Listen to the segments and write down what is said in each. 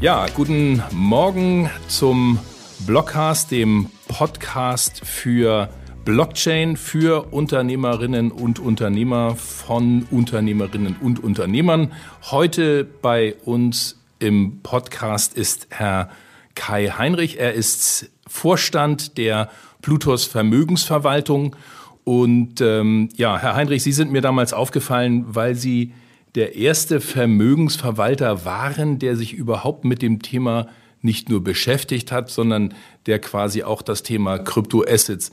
Ja, guten Morgen zum Blockcast, dem Podcast für Blockchain für Unternehmerinnen und Unternehmer von Unternehmerinnen und Unternehmern. Heute bei uns im Podcast ist Herr Kai Heinrich. Er ist Vorstand der Plutos Vermögensverwaltung. Und ähm, ja, Herr Heinrich, Sie sind mir damals aufgefallen, weil Sie der erste Vermögensverwalter waren, der sich überhaupt mit dem Thema nicht nur beschäftigt hat, sondern der quasi auch das Thema Kryptoassets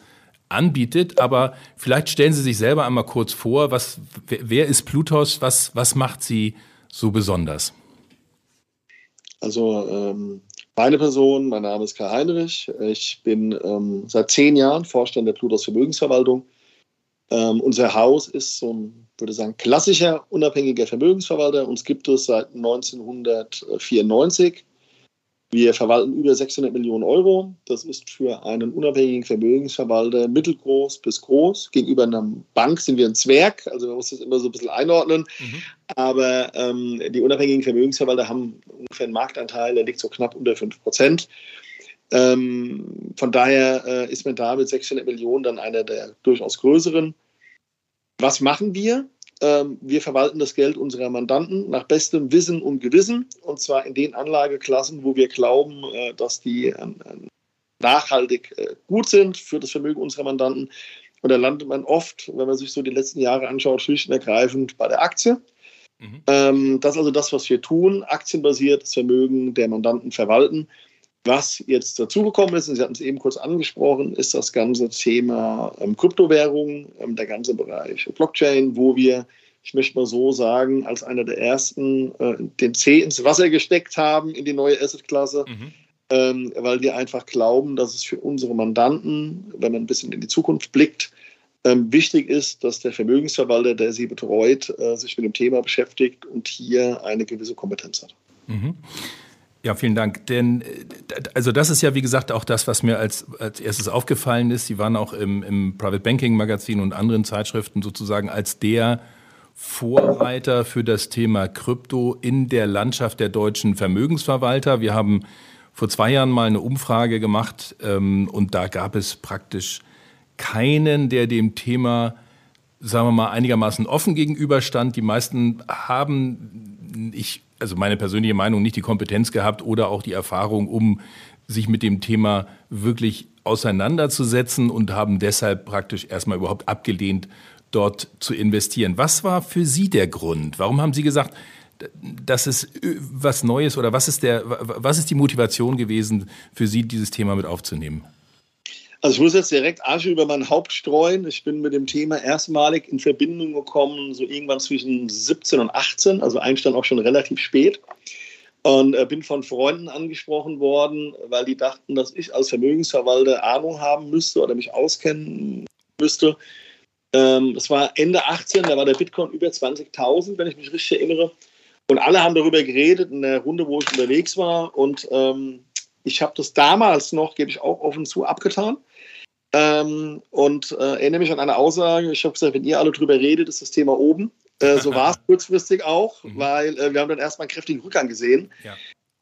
anbietet. Aber vielleicht stellen Sie sich selber einmal kurz vor, was, wer ist Plutos, was, was macht Sie so besonders? Also ähm, meine Person, mein Name ist Karl Heinrich. Ich bin ähm, seit zehn Jahren Vorstand der Plutos Vermögensverwaltung. Ähm, unser Haus ist so ein, würde sagen, klassischer unabhängiger Vermögensverwalter. Uns gibt es seit 1994. Wir verwalten über 600 Millionen Euro. Das ist für einen unabhängigen Vermögensverwalter mittelgroß bis groß. Gegenüber einer Bank sind wir ein Zwerg, also man muss das immer so ein bisschen einordnen. Mhm. Aber ähm, die unabhängigen Vermögensverwalter haben ungefähr einen Marktanteil, der liegt so knapp unter 5 Prozent. Ähm, von daher äh, ist man da mit 600 Millionen dann einer der durchaus größeren. Was machen wir? Ähm, wir verwalten das Geld unserer Mandanten nach bestem Wissen und Gewissen und zwar in den Anlageklassen, wo wir glauben, äh, dass die äh, nachhaltig äh, gut sind für das Vermögen unserer Mandanten. Und da landet man oft, wenn man sich so die letzten Jahre anschaut, schlicht und ergreifend bei der Aktie. Mhm. Ähm, das ist also das, was wir tun, aktienbasiert das Vermögen der Mandanten verwalten. Was jetzt dazugekommen ist, und Sie hatten es eben kurz angesprochen, ist das ganze Thema ähm, Kryptowährung, ähm, der ganze Bereich Blockchain, wo wir, ich möchte mal so sagen, als einer der ersten äh, den C ins Wasser gesteckt haben in die neue Assetklasse, mhm. ähm, weil wir einfach glauben, dass es für unsere Mandanten, wenn man ein bisschen in die Zukunft blickt, ähm, wichtig ist, dass der Vermögensverwalter, der sie betreut, äh, sich mit dem Thema beschäftigt und hier eine gewisse Kompetenz hat. Mhm. Ja, vielen Dank. Denn äh, also das ist ja wie gesagt auch das, was mir als, als erstes aufgefallen ist. Sie waren auch im, im Private Banking Magazin und anderen Zeitschriften sozusagen als der Vorreiter für das Thema Krypto in der Landschaft der deutschen Vermögensverwalter. Wir haben vor zwei Jahren mal eine Umfrage gemacht ähm, und da gab es praktisch keinen, der dem Thema, sagen wir mal, einigermaßen offen gegenüberstand. Die meisten haben, ich also meine persönliche Meinung, nicht die Kompetenz gehabt oder auch die Erfahrung, um sich mit dem Thema wirklich auseinanderzusetzen und haben deshalb praktisch erstmal überhaupt abgelehnt, dort zu investieren. Was war für Sie der Grund? Warum haben Sie gesagt, das ist was Neues oder was ist, der, was ist die Motivation gewesen, für Sie dieses Thema mit aufzunehmen? Also ich muss jetzt direkt Asche über mein Haupt streuen. Ich bin mit dem Thema erstmalig in Verbindung gekommen, so irgendwann zwischen 17 und 18, also Einstand auch schon relativ spät. Und äh, bin von Freunden angesprochen worden, weil die dachten, dass ich als Vermögensverwalter Ahnung haben müsste oder mich auskennen müsste. Ähm, das war Ende 18, da war der Bitcoin über 20.000, wenn ich mich richtig erinnere. Und alle haben darüber geredet in der Runde, wo ich unterwegs war. Und ähm, ich habe das damals noch, gebe ich auch offen zu, abgetan. Ähm, und äh, erinnere mich an eine Aussage, ich habe gesagt, wenn ihr alle drüber redet, ist das Thema oben. Äh, so war es kurzfristig auch, mhm. weil äh, wir haben dann erstmal einen kräftigen Rückgang gesehen. Ja.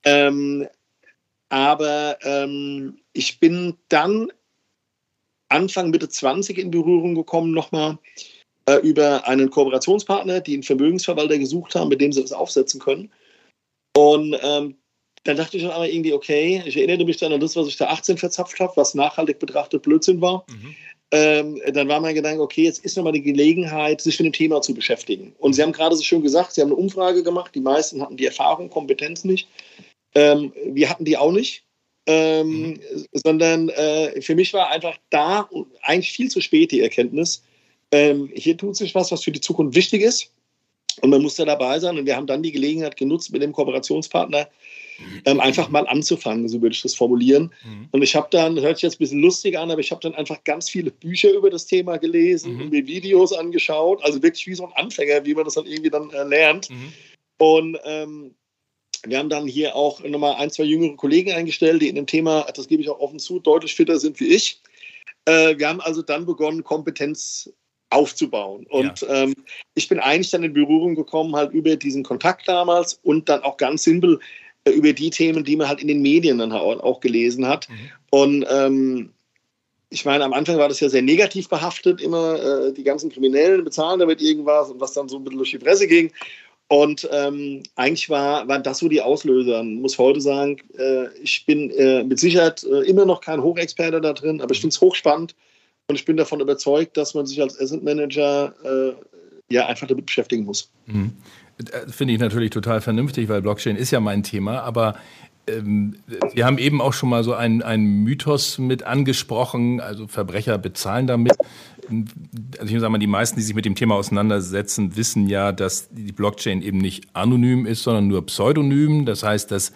Ähm, aber ähm, ich bin dann Anfang, Mitte 20 in Berührung gekommen, nochmal äh, über einen Kooperationspartner, die einen Vermögensverwalter gesucht haben, mit dem sie das aufsetzen können. Und ähm, dann dachte ich schon einmal irgendwie, okay, ich erinnere mich dann an das, was ich da 18 verzapft habe, was nachhaltig betrachtet Blödsinn war. Mhm. Ähm, dann war mein Gedanke, okay, jetzt ist nochmal die Gelegenheit, sich mit dem Thema zu beschäftigen. Und Sie haben gerade so schön gesagt, Sie haben eine Umfrage gemacht, die meisten hatten die Erfahrung, Kompetenz nicht. Ähm, wir hatten die auch nicht. Ähm, mhm. Sondern äh, für mich war einfach da eigentlich viel zu spät die Erkenntnis, ähm, hier tut sich was, was für die Zukunft wichtig ist. Und man muss da dabei sein. Und wir haben dann die Gelegenheit genutzt, mit dem Kooperationspartner ähm, einfach mal anzufangen, so würde ich das formulieren. Mhm. Und ich habe dann, hört sich jetzt ein bisschen lustig an, aber ich habe dann einfach ganz viele Bücher über das Thema gelesen, mhm. mir Videos angeschaut, also wirklich wie so ein Anfänger, wie man das dann irgendwie dann äh, lernt. Mhm. Und ähm, wir haben dann hier auch nochmal ein, zwei jüngere Kollegen eingestellt, die in dem Thema, das gebe ich auch offen zu, deutlich fitter sind wie ich. Äh, wir haben also dann begonnen, Kompetenz aufzubauen. Und ja. ähm, ich bin eigentlich dann in Berührung gekommen, halt über diesen Kontakt damals und dann auch ganz simpel, über die Themen, die man halt in den Medien dann auch gelesen hat. Mhm. Und ähm, ich meine, am Anfang war das ja sehr negativ behaftet, immer äh, die ganzen Kriminellen bezahlen damit irgendwas und was dann so ein bisschen durch die Presse ging. Und ähm, eigentlich war, war das so die Auslöser. Ich muss heute sagen, äh, ich bin äh, mit Sicherheit äh, immer noch kein Hochexperte da drin, aber ich finde es hochspannend und ich bin davon überzeugt, dass man sich als Asset Manager äh, ja einfach damit beschäftigen muss. Mhm. Äh, finde ich natürlich total vernünftig, weil Blockchain ist ja mein Thema, aber ähm, Sie haben eben auch schon mal so einen, Mythos mit angesprochen, also Verbrecher bezahlen damit. Also ich sage mal, die meisten, die sich mit dem Thema auseinandersetzen, wissen ja, dass die Blockchain eben nicht anonym ist, sondern nur pseudonym. Das heißt, dass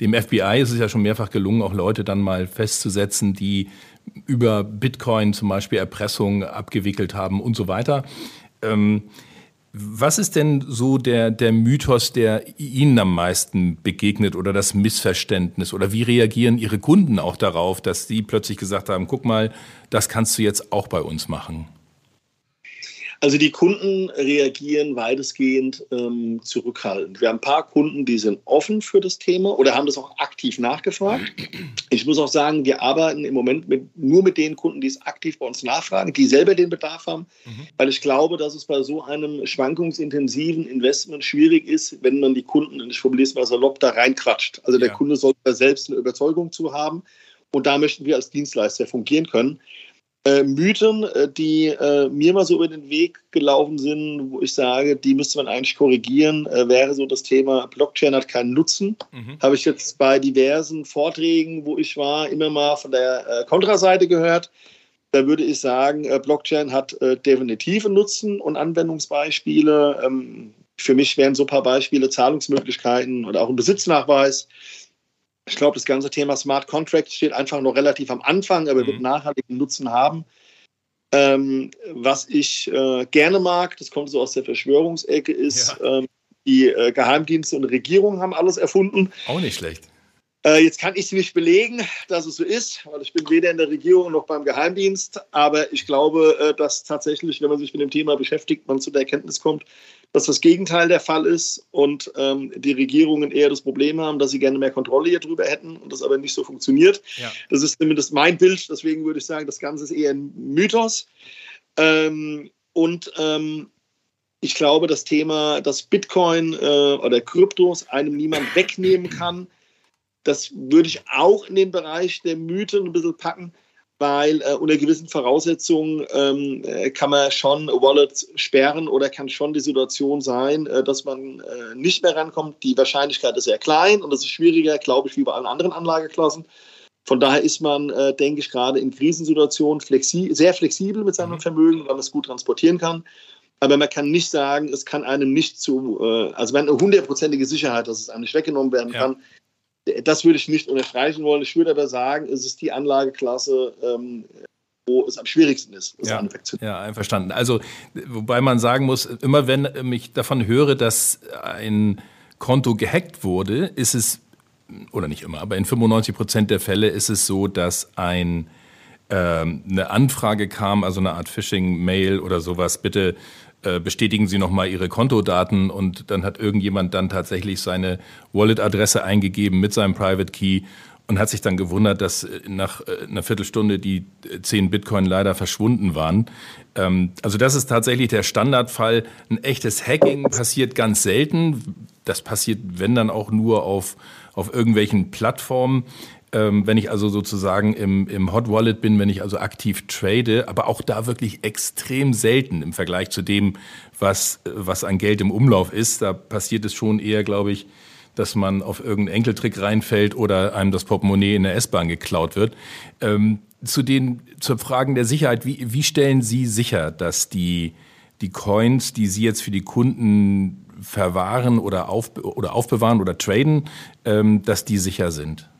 dem FBI ist es ja schon mehrfach gelungen, auch Leute dann mal festzusetzen, die über Bitcoin zum Beispiel Erpressung abgewickelt haben und so weiter. Ähm, was ist denn so der, der Mythos, der Ihnen am meisten begegnet oder das Missverständnis? Oder wie reagieren Ihre Kunden auch darauf, dass Sie plötzlich gesagt haben, guck mal, das kannst du jetzt auch bei uns machen? Also die Kunden reagieren weitestgehend ähm, zurückhaltend. Wir haben ein paar Kunden, die sind offen für das Thema oder haben das auch aktiv nachgefragt. Ich muss auch sagen, wir arbeiten im Moment mit, nur mit den Kunden, die es aktiv bei uns nachfragen, die selber den Bedarf haben, mhm. weil ich glaube, dass es bei so einem schwankungsintensiven Investment schwierig ist, wenn man die Kunden, und ich formuliere es mal salopp, da reinquatscht. Also der ja. Kunde sollte da selbst eine Überzeugung zu haben und da möchten wir als Dienstleister fungieren können äh, Mythen, äh, die äh, mir mal so über den Weg gelaufen sind, wo ich sage, die müsste man eigentlich korrigieren, äh, wäre so das Thema Blockchain hat keinen Nutzen. Mhm. Habe ich jetzt bei diversen Vorträgen, wo ich war, immer mal von der äh, Kontraseite gehört. Da würde ich sagen, äh, Blockchain hat definitiv einen Nutzen und Anwendungsbeispiele. Ähm, für mich wären so ein paar Beispiele Zahlungsmöglichkeiten oder auch ein Besitznachweis. Ich glaube, das ganze Thema Smart Contract steht einfach noch relativ am Anfang, aber mhm. wird nachhaltigen Nutzen haben. Ähm, was ich äh, gerne mag, das kommt so aus der Verschwörungsecke, ist, ja. ähm, die äh, Geheimdienste und Regierungen haben alles erfunden. Auch nicht schlecht. Äh, jetzt kann ich es nicht belegen, dass es so ist, weil ich bin weder in der Regierung noch beim Geheimdienst. Aber ich glaube, äh, dass tatsächlich, wenn man sich mit dem Thema beschäftigt, man zu der Erkenntnis kommt, dass das Gegenteil der Fall ist und ähm, die Regierungen eher das Problem haben, dass sie gerne mehr Kontrolle hier drüber hätten und das aber nicht so funktioniert. Ja. Das ist zumindest mein Bild. Deswegen würde ich sagen, das Ganze ist eher ein Mythos. Ähm, und ähm, ich glaube, das Thema, dass Bitcoin äh, oder Kryptos einem niemand wegnehmen kann, das würde ich auch in den Bereich der Mythen ein bisschen packen weil äh, unter gewissen Voraussetzungen ähm, äh, kann man schon Wallets sperren oder kann schon die Situation sein, äh, dass man äh, nicht mehr rankommt. Die Wahrscheinlichkeit ist sehr klein und das ist schwieriger, glaube ich, wie bei allen anderen Anlageklassen. Von daher ist man, äh, denke ich, gerade in Krisensituationen flexi sehr flexibel mit seinem mhm. Vermögen, weil man es gut transportieren kann. Aber man kann nicht sagen, es kann einem nicht zu, äh, also wenn eine hundertprozentige Sicherheit, dass es einem nicht weggenommen werden ja. Das würde ich nicht unterstreichen wollen. Ich würde aber sagen, es ist die Anlageklasse, ähm, wo es am schwierigsten ist, es ja, ja, einverstanden. Also, wobei man sagen muss, immer wenn ich davon höre, dass ein Konto gehackt wurde, ist es, oder nicht immer, aber in 95 Prozent der Fälle ist es so, dass ein ähm, eine Anfrage kam, also eine Art Phishing-Mail oder sowas, bitte äh, bestätigen Sie nochmal Ihre Kontodaten und dann hat irgendjemand dann tatsächlich seine Wallet-Adresse eingegeben mit seinem Private Key und hat sich dann gewundert, dass äh, nach äh, einer Viertelstunde die 10 Bitcoin leider verschwunden waren. Ähm, also das ist tatsächlich der Standardfall. Ein echtes Hacking passiert ganz selten. Das passiert, wenn dann auch nur auf, auf irgendwelchen Plattformen. Ähm, wenn ich also sozusagen im, im Hot Wallet bin, wenn ich also aktiv trade, aber auch da wirklich extrem selten im Vergleich zu dem, was, was an Geld im Umlauf ist. Da passiert es schon eher, glaube ich, dass man auf irgendeinen Enkeltrick reinfällt oder einem das Portemonnaie in der S-Bahn geklaut wird. Ähm, zu den, zur Fragen der Sicherheit, wie, wie stellen Sie sicher, dass die, die Coins, die Sie jetzt für die Kunden verwahren oder, auf, oder aufbewahren oder traden, ähm, dass die sicher sind?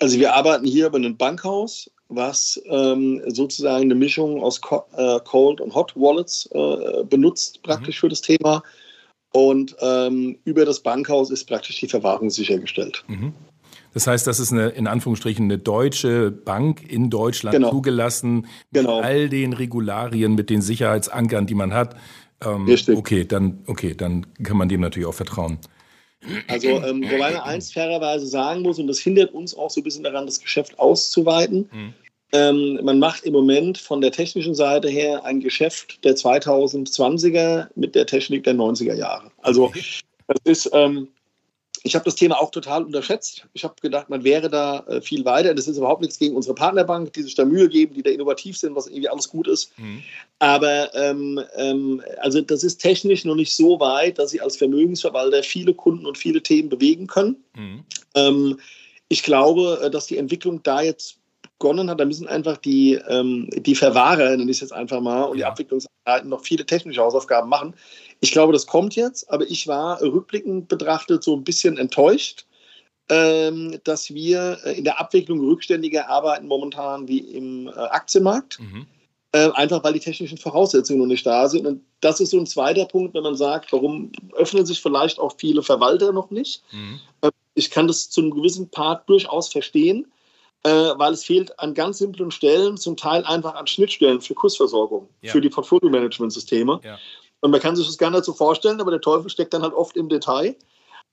Also wir arbeiten hier über ein Bankhaus, was ähm, sozusagen eine Mischung aus Co äh, Cold und Hot Wallets äh, benutzt, praktisch mhm. für das Thema. Und ähm, über das Bankhaus ist praktisch die Verwahrung sichergestellt. Mhm. Das heißt, das ist eine in Anführungsstrichen eine deutsche Bank in Deutschland genau. zugelassen mit genau. all den Regularien, mit den Sicherheitsankern, die man hat. Ähm, Richtig. Okay, dann okay, dann kann man dem natürlich auch vertrauen. Also, ähm, wobei man eins fairerweise sagen muss, und das hindert uns auch so ein bisschen daran, das Geschäft auszuweiten. Mhm. Ähm, man macht im Moment von der technischen Seite her ein Geschäft der 2020er mit der Technik der 90er Jahre. Also, das ist, ähm, ich habe das Thema auch total unterschätzt. Ich habe gedacht, man wäre da äh, viel weiter. Das ist überhaupt nichts gegen unsere Partnerbank, die sich da Mühe geben, die da innovativ sind, was irgendwie alles gut ist. Mhm. Aber ähm, ähm, also das ist technisch noch nicht so weit, dass sie als Vermögensverwalter viele Kunden und viele Themen bewegen können. Mhm. Ähm, ich glaube, äh, dass die Entwicklung da jetzt begonnen hat. Da müssen einfach die, ähm, die Verwahrer, nenne ich es jetzt einfach mal, und die Abwicklungseinheiten noch viele technische Hausaufgaben machen. Ich glaube, das kommt jetzt, aber ich war rückblickend betrachtet so ein bisschen enttäuscht, ähm, dass wir äh, in der Abwicklung rückständiger arbeiten momentan wie im äh, Aktienmarkt. Mhm. Äh, einfach weil die technischen Voraussetzungen noch nicht da sind. Und das ist so ein zweiter Punkt, wenn man sagt, warum öffnen sich vielleicht auch viele Verwalter noch nicht. Mhm. Äh, ich kann das zu einem gewissen Part durchaus verstehen, äh, weil es fehlt an ganz simplen Stellen, zum Teil einfach an Schnittstellen für Kursversorgung, ja. für die Portfolio-Management-Systeme. Ja. Und man kann sich das gar nicht so vorstellen, aber der Teufel steckt dann halt oft im Detail.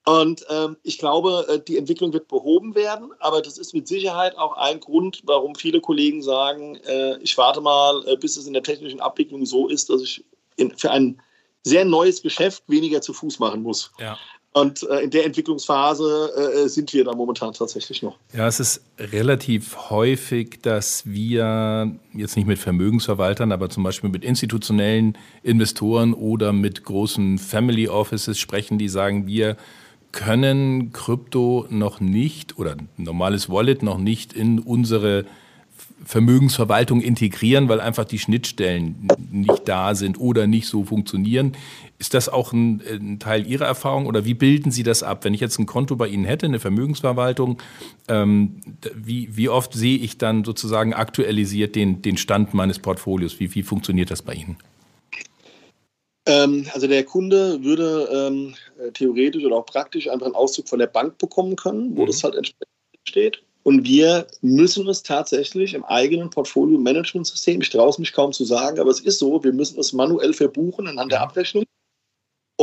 Und ähm, ich glaube, äh, die Entwicklung wird behoben werden, aber das ist mit Sicherheit auch ein Grund, warum viele Kollegen sagen, äh, ich warte mal, äh, bis es in der technischen Abwicklung so ist, dass ich in, für ein sehr neues Geschäft weniger zu Fuß machen muss. Ja. Und äh, in der Entwicklungsphase äh, sind wir da momentan tatsächlich noch. Ja, es ist relativ häufig, dass wir jetzt nicht mit Vermögensverwaltern, aber zum Beispiel mit institutionellen Investoren oder mit großen Family Offices sprechen, die sagen, wir können Krypto noch nicht oder normales Wallet noch nicht in unsere Vermögensverwaltung integrieren, weil einfach die Schnittstellen nicht da sind oder nicht so funktionieren. Ist das auch ein, ein, Teil Ihrer Erfahrung oder wie bilden Sie das ab? Wenn ich jetzt ein Konto bei Ihnen hätte, eine Vermögensverwaltung, ähm, wie, wie oft sehe ich dann sozusagen aktualisiert den, den Stand meines Portfolios? Wie, wie funktioniert das bei Ihnen? Ähm, also der Kunde würde ähm, theoretisch oder auch praktisch einfach einen Auszug von der Bank bekommen können, wo mhm. das halt entsprechend steht. Und wir müssen es tatsächlich im eigenen Portfolio-Management-System, ich traue es mich kaum zu sagen, aber es ist so, wir müssen es manuell verbuchen anhand der Abrechnung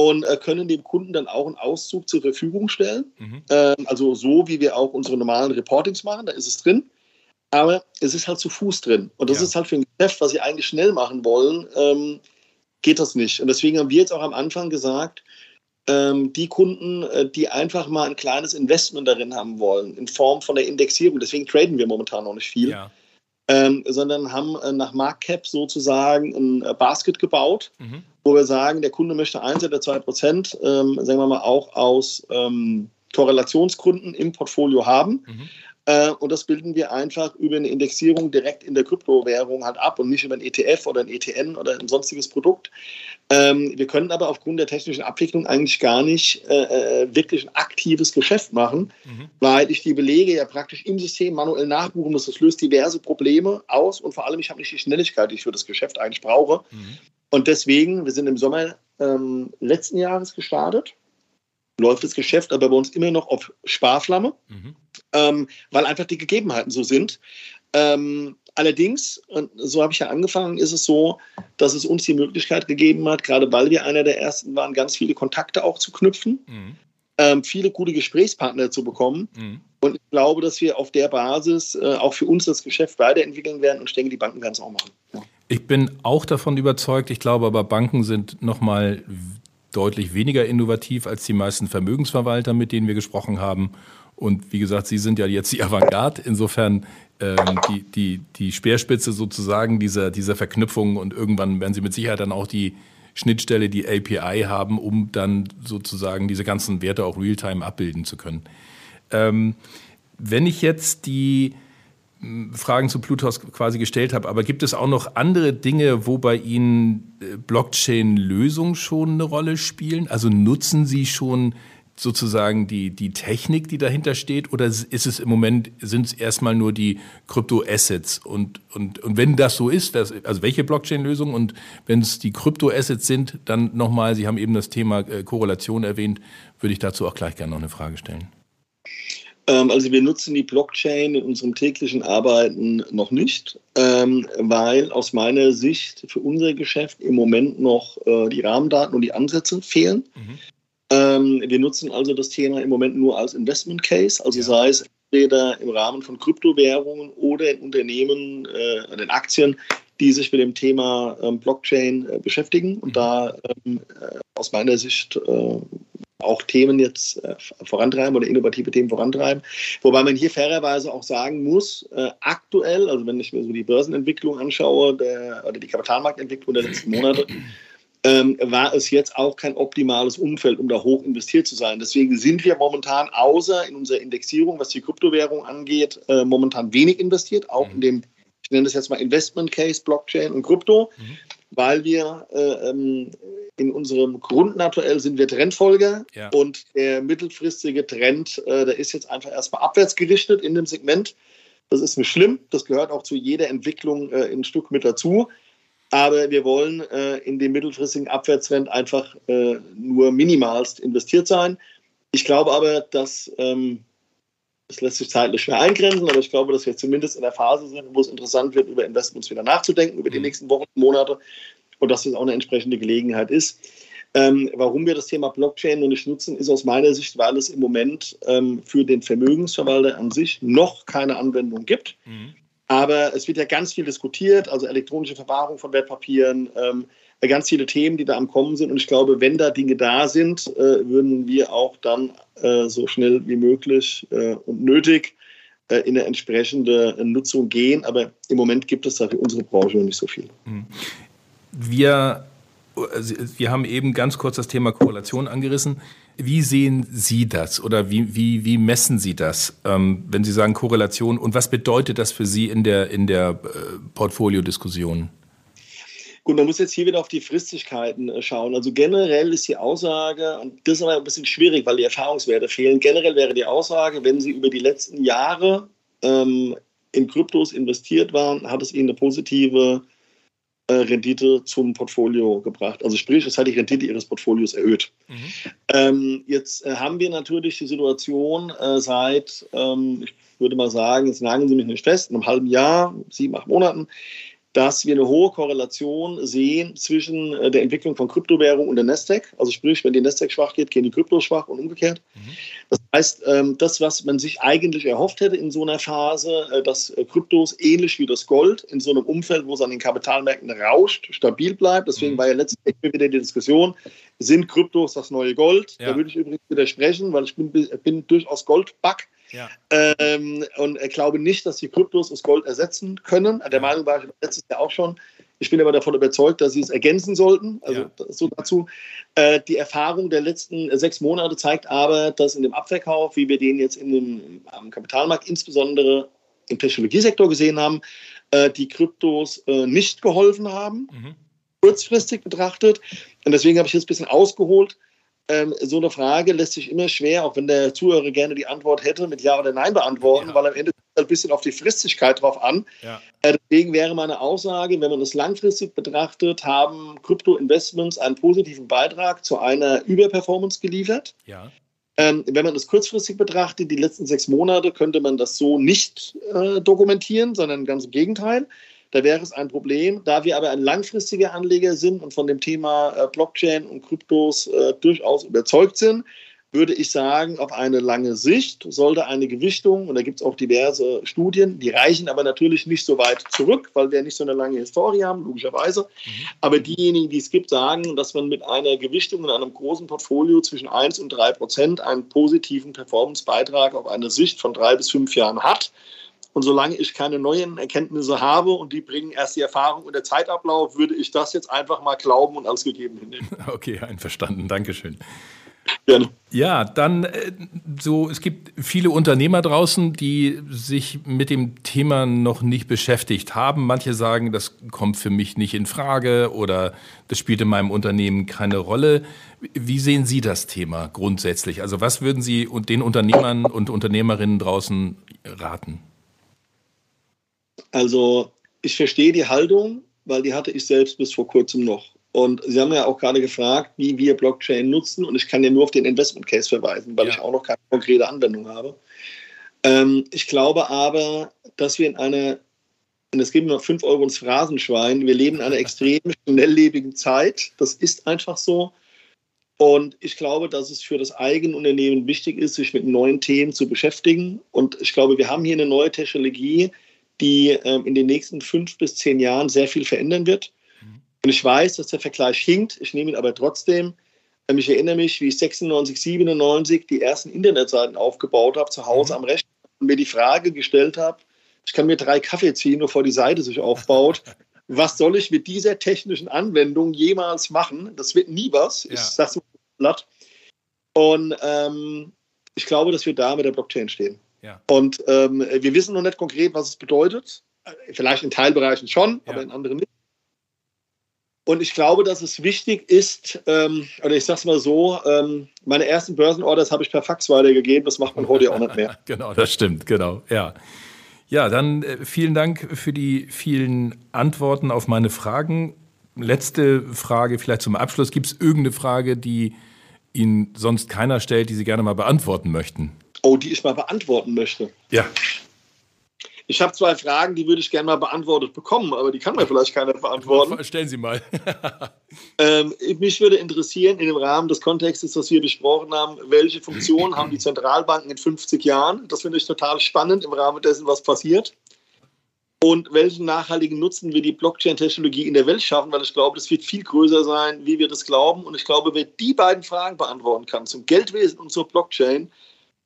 und äh, können dem Kunden dann auch einen Auszug zur Verfügung stellen. Mhm. Ähm, also so, wie wir auch unsere normalen Reportings machen, da ist es drin. Aber es ist halt zu Fuß drin. Und das ja. ist halt für ein Geschäft, was Sie eigentlich schnell machen wollen, ähm, geht das nicht. Und deswegen haben wir jetzt auch am Anfang gesagt, ähm, die Kunden, äh, die einfach mal ein kleines Investment darin haben wollen, in Form von der Indexierung, deswegen traden wir momentan noch nicht viel, ja. ähm, sondern haben äh, nach Marktcap sozusagen ein äh, Basket gebaut, mhm. Wo wir sagen, der Kunde möchte 1 oder 2 Prozent, ähm, sagen wir mal, auch aus ähm, Korrelationsgründen im Portfolio haben. Mhm. Äh, und das bilden wir einfach über eine Indexierung direkt in der Kryptowährung halt ab und nicht über ein ETF oder ein ETN oder ein sonstiges Produkt. Ähm, wir können aber aufgrund der technischen Abwicklung eigentlich gar nicht äh, äh, wirklich ein aktives Geschäft machen, mhm. weil ich die Belege ja praktisch im System manuell nachbuchen muss. Das löst diverse Probleme aus und vor allem, ich habe nicht die Schnelligkeit, die ich für das Geschäft eigentlich brauche. Mhm. Und deswegen, wir sind im Sommer ähm, letzten Jahres gestartet läuft das Geschäft aber bei uns immer noch auf Sparflamme, mhm. ähm, weil einfach die Gegebenheiten so sind. Ähm, allerdings, und so habe ich ja angefangen, ist es so, dass es uns die Möglichkeit gegeben hat, gerade weil wir einer der ersten waren, ganz viele Kontakte auch zu knüpfen, mhm. ähm, viele gute Gesprächspartner zu bekommen. Mhm. Und ich glaube, dass wir auf der Basis äh, auch für uns das Geschäft weiterentwickeln werden und ich denke, die Banken werden es auch machen. Ich bin auch davon überzeugt. Ich glaube aber, Banken sind nochmal deutlich weniger innovativ als die meisten Vermögensverwalter, mit denen wir gesprochen haben. Und wie gesagt, Sie sind ja jetzt die Avantgarde. Insofern ähm, die, die, die Speerspitze sozusagen dieser, dieser Verknüpfung. Und irgendwann werden Sie mit Sicherheit dann auch die Schnittstelle, die API haben, um dann sozusagen diese ganzen Werte auch real-time abbilden zu können. Ähm, wenn ich jetzt die Fragen zu Plutos quasi gestellt habe. Aber gibt es auch noch andere Dinge, wo bei Ihnen äh, Blockchain-Lösungen schon eine Rolle spielen? Also nutzen Sie schon sozusagen die, die Technik, die dahinter steht? Oder ist es im Moment, sind es erstmal nur die Krypto-Assets? Und, und, und wenn das so ist, das, also welche Blockchain-Lösungen? Und wenn es die Krypto-Assets sind, dann nochmal, Sie haben eben das Thema äh, Korrelation erwähnt, würde ich dazu auch gleich gerne noch eine Frage stellen. Ähm, also wir nutzen die Blockchain in unserem täglichen Arbeiten noch nicht, ähm, weil aus meiner Sicht für unser Geschäft im Moment noch äh, die Rahmendaten und die Ansätze fehlen. Mhm. Ähm, wir nutzen also das Thema im Moment nur als Investment Case, also ja. sei es entweder im Rahmen von Kryptowährungen oder in Unternehmen, äh, den Aktien, die sich mit dem Thema Blockchain äh, beschäftigen und mhm. da äh, aus meiner Sicht auch Themen jetzt äh, vorantreiben oder innovative Themen vorantreiben. Wobei man hier fairerweise auch sagen muss, äh, aktuell, also wenn ich mir so die Börsenentwicklung anschaue der, oder die Kapitalmarktentwicklung der letzten Monate, ähm, war es jetzt auch kein optimales Umfeld, um da hoch investiert zu sein. Deswegen sind wir momentan, außer in unserer Indexierung, was die Kryptowährung angeht, äh, momentan wenig investiert, auch mhm. in dem, ich nenne das jetzt mal Investment Case, Blockchain und Krypto, mhm. Weil wir äh, ähm, in unserem Grund aktuell sind wir Trendfolger ja. und der mittelfristige Trend, äh, der ist jetzt einfach erstmal abwärts gerichtet in dem Segment. Das ist nicht schlimm, das gehört auch zu jeder Entwicklung äh, ein Stück mit dazu. Aber wir wollen äh, in dem mittelfristigen Abwärtstrend einfach äh, nur minimalst investiert sein. Ich glaube aber, dass ähm, das lässt sich zeitlich schwer eingrenzen, aber ich glaube, dass wir zumindest in der Phase sind, wo es interessant wird, über Investments wieder nachzudenken, über die mhm. nächsten Wochen, und Monate und dass das auch eine entsprechende Gelegenheit ist. Ähm, warum wir das Thema Blockchain noch nicht nutzen, ist aus meiner Sicht, weil es im Moment ähm, für den Vermögensverwalter an sich noch keine Anwendung gibt. Mhm. Aber es wird ja ganz viel diskutiert, also elektronische Verwahrung von Wertpapieren, ähm, ganz viele Themen, die da am Kommen sind. Und ich glaube, wenn da Dinge da sind, äh, würden wir auch dann äh, so schnell wie möglich äh, und nötig äh, in eine entsprechende Nutzung gehen. Aber im Moment gibt es da für unsere Branche noch nicht so viel. Mhm. Wir wir haben eben ganz kurz das Thema Korrelation angerissen. Wie sehen Sie das oder wie, wie, wie messen Sie das, ähm, wenn Sie sagen Korrelation? Und was bedeutet das für Sie in der, in der äh, Portfoliodiskussion? Gut, man muss jetzt hier wieder auf die Fristigkeiten äh, schauen. Also generell ist die Aussage, und das ist aber ein bisschen schwierig, weil die Erfahrungswerte fehlen. Generell wäre die Aussage, wenn Sie über die letzten Jahre ähm, in Kryptos investiert waren, hat es Ihnen eine positive äh, Rendite zum Portfolio gebracht. Also sprich, es hat die Rendite ihres Portfolios erhöht. Mhm. Ähm, jetzt äh, haben wir natürlich die Situation äh, seit, ähm, ich würde mal sagen, jetzt nageln Sie mich nicht fest, in einem halben Jahr, sieben, acht Monaten, dass wir eine hohe Korrelation sehen zwischen äh, der Entwicklung von Kryptowährung und der Nasdaq. Also sprich, wenn die Nasdaq schwach geht, gehen die Kryptos schwach und umgekehrt. Mhm. Das heißt, ähm, das, was man sich eigentlich erhofft hätte in so einer Phase, äh, dass äh, Kryptos ähnlich wie das Gold in so einem Umfeld, wo es an den Kapitalmärkten rauscht, stabil bleibt. Deswegen mhm. war ja letztens wieder die Diskussion, sind Kryptos das neue Gold? Ja. Da würde ich übrigens widersprechen, weil ich bin, bin durchaus Goldback. Ja. Ähm, und ich glaube nicht, dass die Kryptos das Gold ersetzen können. Der Meinung war ich letztes Jahr auch schon. Ich bin aber davon überzeugt, dass sie es ergänzen sollten. Also ja. so dazu. Äh, die Erfahrung der letzten sechs Monate zeigt aber, dass in dem Abverkauf, wie wir den jetzt in dem, am Kapitalmarkt insbesondere im Technologiesektor gesehen haben, äh, die Kryptos äh, nicht geholfen haben, mhm. kurzfristig betrachtet. Und deswegen habe ich jetzt ein bisschen ausgeholt ähm, so eine Frage lässt sich immer schwer, auch wenn der Zuhörer gerne die Antwort hätte, mit Ja oder Nein beantworten, ja. weil am Ende ein bisschen auf die Fristigkeit drauf an. Ja. Äh, deswegen wäre meine Aussage, wenn man es langfristig betrachtet, haben Krypto-Investments einen positiven Beitrag zu einer Überperformance geliefert. Ja. Ähm, wenn man es kurzfristig betrachtet, die letzten sechs Monate, könnte man das so nicht äh, dokumentieren, sondern ganz im Gegenteil. Da wäre es ein Problem. Da wir aber ein langfristiger Anleger sind und von dem Thema äh, Blockchain und Kryptos äh, durchaus überzeugt sind, würde ich sagen, auf eine lange Sicht sollte eine Gewichtung, und da gibt es auch diverse Studien, die reichen aber natürlich nicht so weit zurück, weil wir nicht so eine lange Historie haben, logischerweise. Mhm. Aber diejenigen, die es gibt, sagen, dass man mit einer Gewichtung in einem großen Portfolio zwischen 1 und 3 Prozent einen positiven Performance-Beitrag auf eine Sicht von drei bis fünf Jahren hat. Und solange ich keine neuen Erkenntnisse habe und die bringen erst die Erfahrung und der Zeitablauf, würde ich das jetzt einfach mal glauben und als gegeben hinnehmen. Okay, einverstanden. Dankeschön. Gerne. Ja, dann äh, so, es gibt viele Unternehmer draußen, die sich mit dem Thema noch nicht beschäftigt haben. Manche sagen, das kommt für mich nicht in Frage oder das spielt in meinem Unternehmen keine Rolle. Wie sehen Sie das Thema grundsätzlich? Also was würden Sie den Unternehmern und Unternehmerinnen draußen raten? Also ich verstehe die Haltung, weil die hatte ich selbst bis vor kurzem noch. Und Sie haben ja auch gerade gefragt, wie wir Blockchain nutzen. Und ich kann ja nur auf den Investment Case verweisen, weil ja. ich auch noch keine konkrete Anwendung habe. Ähm, ich glaube aber, dass wir in einer, und es geben noch 5 Euro ins Phrasenschwein, wir leben in einer extrem schnelllebigen Zeit. Das ist einfach so. Und ich glaube, dass es für das eigene Unternehmen wichtig ist, sich mit neuen Themen zu beschäftigen. Und ich glaube, wir haben hier eine neue Technologie, die ähm, in den nächsten fünf bis zehn Jahren sehr viel verändern wird. Mhm. Und ich weiß, dass der Vergleich hinkt. Ich nehme ihn aber trotzdem. Ähm, ich erinnere mich, wie ich 96, 97 die ersten Internetseiten aufgebaut habe, zu Hause mhm. am Rechner und mir die Frage gestellt habe, ich kann mir drei Kaffee ziehen, bevor die Seite sich aufbaut. was soll ich mit dieser technischen Anwendung jemals machen? Das wird nie was. Ja. Ich sag's mal platt. Und ähm, ich glaube, dass wir da mit der Blockchain stehen. Ja. Und ähm, wir wissen noch nicht konkret, was es bedeutet. Vielleicht in Teilbereichen schon, ja. aber in anderen nicht. Und ich glaube, dass es wichtig ist, ähm, oder ich sage es mal so, ähm, meine ersten Börsenorders habe ich per Fax weitergegeben, das macht man heute auch nicht mehr. genau, das stimmt, genau, ja. Ja, dann äh, vielen Dank für die vielen Antworten auf meine Fragen. Letzte Frage vielleicht zum Abschluss. Gibt es irgendeine Frage, die Ihnen sonst keiner stellt, die Sie gerne mal beantworten möchten? Oh, die ich mal beantworten möchte. Ja. Ich habe zwei Fragen, die würde ich gerne mal beantwortet bekommen, aber die kann mir vielleicht keiner beantworten. Stellen Sie mal. ähm, mich würde interessieren, in dem Rahmen des Kontextes, was wir besprochen haben, welche Funktion haben die Zentralbanken in 50 Jahren? Das finde ich total spannend im Rahmen dessen, was passiert. Und welchen nachhaltigen Nutzen wir die Blockchain-Technologie in der Welt schaffen, weil ich glaube, das wird viel größer sein, wie wir das glauben. Und ich glaube, wer die beiden Fragen beantworten kann, zum Geldwesen und zur Blockchain,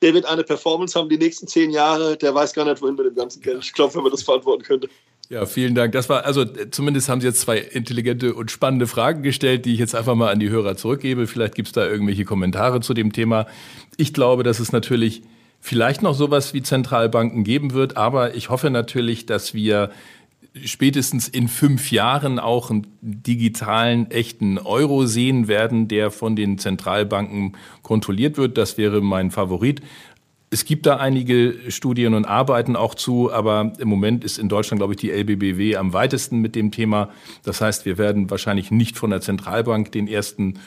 der wird eine Performance haben die nächsten zehn Jahre, der weiß gar nicht, wohin mit dem ganzen Geld. Ich glaube, wenn man das beantworten könnte. Ja, vielen Dank. Das war, also zumindest haben Sie jetzt zwei intelligente und spannende Fragen gestellt, die ich jetzt einfach mal an die Hörer zurückgebe. Vielleicht gibt es da irgendwelche Kommentare zu dem Thema. Ich glaube, dass es natürlich vielleicht noch sowas wie Zentralbanken geben wird, aber ich hoffe natürlich, dass wir spätestens in fünf Jahren auch einen digitalen, echten Euro sehen werden, der von den Zentralbanken kontrolliert wird. Das wäre mein Favorit. Es gibt da einige Studien und Arbeiten auch zu, aber im Moment ist in Deutschland, glaube ich, die LBBW am weitesten mit dem Thema. Das heißt, wir werden wahrscheinlich nicht von der Zentralbank den ersten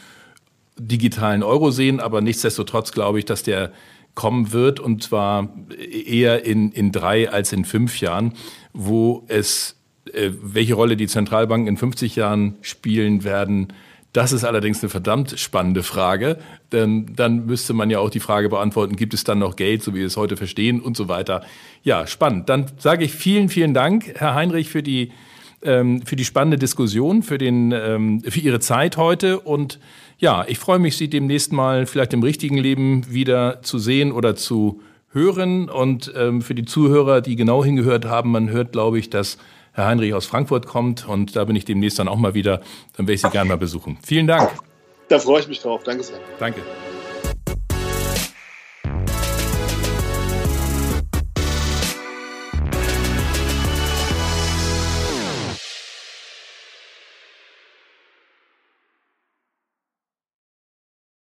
digitalen Euro sehen, aber nichtsdestotrotz glaube ich, dass der kommen wird und zwar eher in, in drei als in fünf Jahren, wo es welche Rolle die Zentralbanken in 50 Jahren spielen werden, das ist allerdings eine verdammt spannende Frage, denn dann müsste man ja auch die Frage beantworten, gibt es dann noch Geld, so wie wir es heute verstehen und so weiter. Ja, spannend. Dann sage ich vielen, vielen Dank, Herr Heinrich, für die, ähm, für die spannende Diskussion, für, den, ähm, für Ihre Zeit heute und ja, ich freue mich, Sie demnächst mal vielleicht im richtigen Leben wieder zu sehen oder zu hören und ähm, für die Zuhörer, die genau hingehört haben, man hört, glaube ich, dass Herr Heinrich aus Frankfurt kommt und da bin ich demnächst dann auch mal wieder. Dann werde ich Sie gerne mal besuchen. Vielen Dank. Da freue ich mich drauf. Danke sehr. Danke.